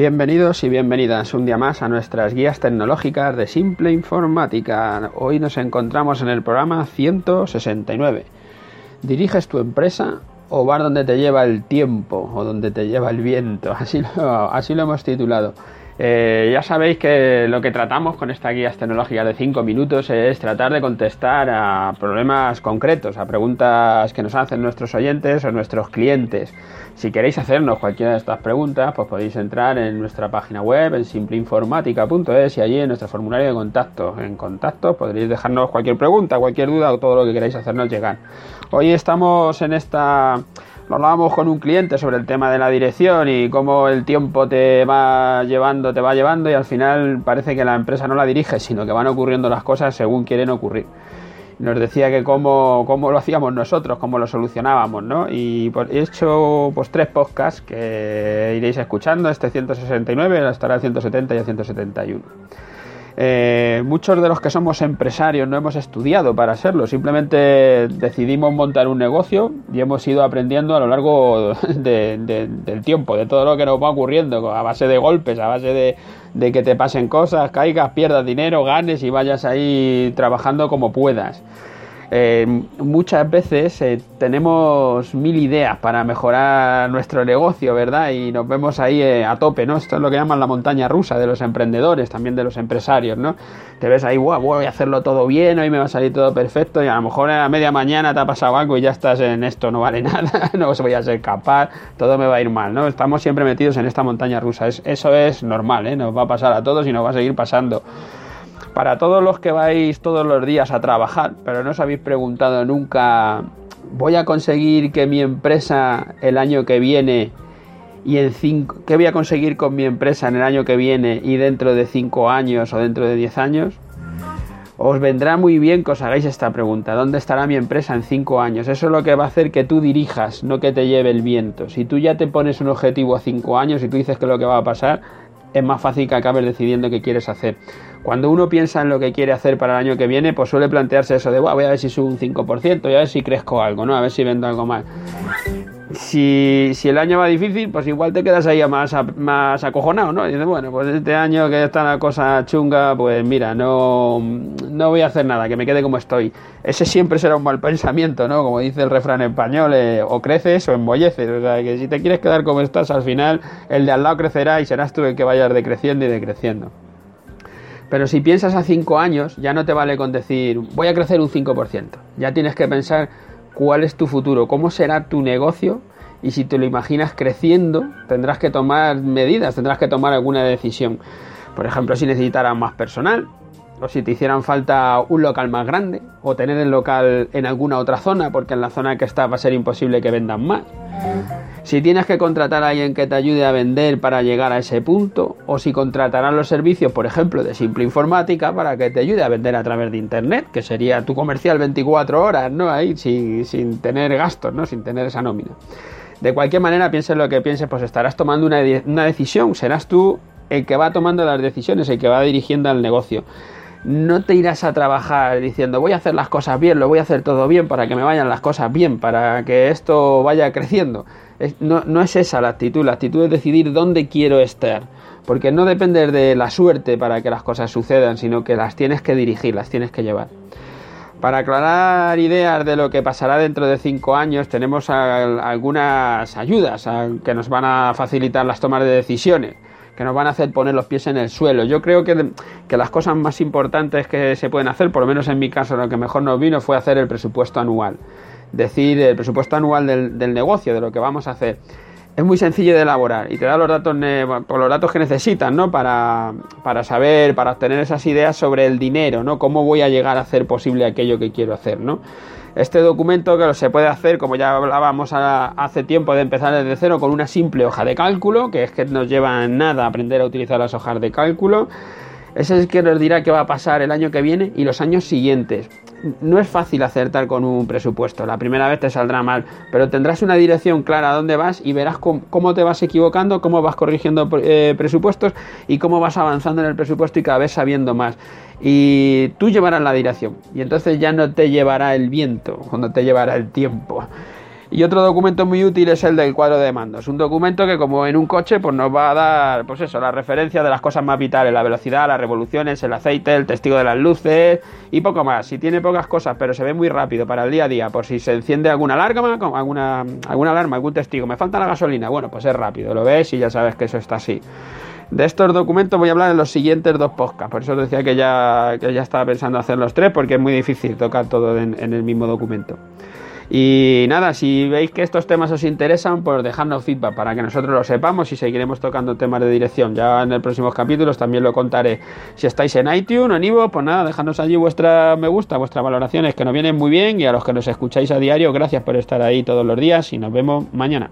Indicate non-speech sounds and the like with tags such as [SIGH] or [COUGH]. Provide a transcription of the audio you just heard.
Bienvenidos y bienvenidas un día más a nuestras guías tecnológicas de Simple Informática. Hoy nos encontramos en el programa 169. ¿Diriges tu empresa o vas donde te lleva el tiempo o donde te lleva el viento? [LAUGHS] Así lo, así lo hemos titulado. Eh, ya sabéis que lo que tratamos con esta guía tecnológica de 5 minutos es tratar de contestar a problemas concretos, a preguntas que nos hacen nuestros oyentes o nuestros clientes. Si queréis hacernos cualquiera de estas preguntas, pues podéis entrar en nuestra página web en simpleinformática.es y allí en nuestro formulario de contacto. En contacto podréis dejarnos cualquier pregunta, cualquier duda o todo lo que queráis hacernos llegar. Hoy estamos en esta hablábamos con un cliente sobre el tema de la dirección y cómo el tiempo te va llevando, te va llevando y al final parece que la empresa no la dirige, sino que van ocurriendo las cosas según quieren ocurrir. Nos decía que cómo, cómo lo hacíamos nosotros, cómo lo solucionábamos, ¿no? Y he hecho pues tres podcasts que iréis escuchando, este 169, estará el 170 y el 171. Eh, muchos de los que somos empresarios no hemos estudiado para serlo, simplemente decidimos montar un negocio y hemos ido aprendiendo a lo largo [LAUGHS] del tiempo, de todo lo que nos va ocurriendo, a base de golpes, a base de, de que te pasen cosas, caigas, pierdas dinero, ganes y vayas ahí trabajando como puedas. Eh, muchas veces eh, tenemos mil ideas para mejorar nuestro negocio, ¿verdad? Y nos vemos ahí eh, a tope, ¿no? Esto es lo que llaman la montaña rusa de los emprendedores, también de los empresarios, ¿no? Te ves ahí, wow, voy a hacerlo todo bien, hoy me va a salir todo perfecto y a lo mejor a media mañana te ha pasado algo y ya estás en esto, no vale [LAUGHS] nada, no voy a ser capaz, todo me va a ir mal, ¿no? Estamos siempre metidos en esta montaña rusa, eso es normal, ¿eh? Nos va a pasar a todos y nos va a seguir pasando. Para todos los que vais todos los días a trabajar, pero no os habéis preguntado nunca, ¿voy a conseguir que mi empresa el año que viene y en cinco, qué voy a conseguir con mi empresa en el año que viene y dentro de cinco años o dentro de diez años? Os vendrá muy bien que os hagáis esta pregunta. ¿Dónde estará mi empresa en cinco años? Eso es lo que va a hacer que tú dirijas, no que te lleve el viento. Si tú ya te pones un objetivo a cinco años y tú dices que es lo que va a pasar, es más fácil que acabes decidiendo qué quieres hacer. Cuando uno piensa en lo que quiere hacer para el año que viene, pues suele plantearse eso de, voy a ver si subo un 5%, y a ver si crezco algo, ¿no? A ver si vendo algo más. Si, el año va difícil, pues igual te quedas ahí más, más acojonado, ¿no? Dices, bueno, pues este año que está la cosa chunga, pues mira, no, no voy a hacer nada, que me quede como estoy. Ese siempre será un mal pensamiento, ¿no? Como dice el refrán español, eh, o creces o embolleces. O sea, que si te quieres quedar como estás, al final el de al lado crecerá y serás tú el que vayas decreciendo y decreciendo. Pero si piensas a 5 años, ya no te vale con decir voy a crecer un 5%. Ya tienes que pensar cuál es tu futuro, cómo será tu negocio y si te lo imaginas creciendo, tendrás que tomar medidas, tendrás que tomar alguna decisión. Por ejemplo, si necesitarás más personal, o si te hicieran falta un local más grande, o tener el local en alguna otra zona, porque en la zona que está va a ser imposible que vendan más. Si tienes que contratar a alguien que te ayude a vender para llegar a ese punto, o si contratarán los servicios, por ejemplo, de simple informática para que te ayude a vender a través de internet, que sería tu comercial 24 horas, ¿no? Ahí sin, sin tener gastos, ¿no? Sin tener esa nómina. De cualquier manera, pienses lo que pienses, pues estarás tomando una, una decisión, serás tú el que va tomando las decisiones, el que va dirigiendo al negocio no te irás a trabajar diciendo voy a hacer las cosas bien, lo voy a hacer todo bien para que me vayan las cosas bien, para que esto vaya creciendo. no, es esa la actitud, la actitud es decidir dónde quiero estar. Porque no depende de la suerte para que las cosas sucedan, sino que las tienes que dirigir, las tienes que llevar. Para aclarar ideas de lo que pasará dentro de cinco años, tenemos algunas ayudas que nos van a facilitar las tomas de decisiones que nos van a hacer poner los pies en el suelo. Yo creo que, que, las cosas más importantes que se pueden hacer, por lo menos en mi caso, lo que mejor nos vino fue hacer el presupuesto anual. Decir el presupuesto anual del, del negocio, de lo que vamos a hacer. Es muy sencillo de elaborar y te da los datos, los datos que necesitas, ¿no? Para, para saber, para obtener esas ideas sobre el dinero, ¿no? Cómo voy a llegar a hacer posible aquello que quiero hacer, ¿no? Este documento que se puede hacer, como ya hablábamos hace tiempo de empezar desde cero, con una simple hoja de cálculo, que es que nos lleva nada aprender a utilizar las hojas de cálculo. Ese es el que nos dirá qué va a pasar el año que viene y los años siguientes. No es fácil acertar con un presupuesto, la primera vez te saldrá mal, pero tendrás una dirección clara a dónde vas y verás cómo, te vas equivocando, cómo vas corrigiendo eh, presupuestos y cómo vas avanzando en el presupuesto y cada vez sabiendo más. Y tú llevarás la dirección y entonces ya no te llevará el viento, cuando te llevará el tiempo. Y otro documento muy útil es el del cuadro de mandos. Un documento que como en un coche pues nos va a dar pues eso, la referencia de las cosas más vitales, la velocidad, las revoluciones, el aceite, el testigo de las luces y poco más. Si tiene pocas cosas pero se ve muy rápido para el día a día, por si se enciende alguna alarma, alguna, alguna alarma, algún testigo, me falta la gasolina, bueno pues es rápido, lo ves y ya sabes que eso está así. De estos documentos voy a hablar en los siguientes dos podcasts. Por eso os decía que ya, que ya estaba pensando hacer los tres, porque es muy difícil tocar todo en, el mismo documento. Y nada, si veis que estos temas os interesan, pues dejadnos feedback para que nosotros lo sepamos y seguiremos tocando temas de dirección. Ya en el próximos capítulos también lo contaré. Si estáis en iTunes o en Ivo, pues nada, dejadnos allí vuestra me gusta, vuestras valoraciones que nos vienen muy bien y a los que nos escucháis a diario, gracias por estar ahí todos los días y nos vemos mañana.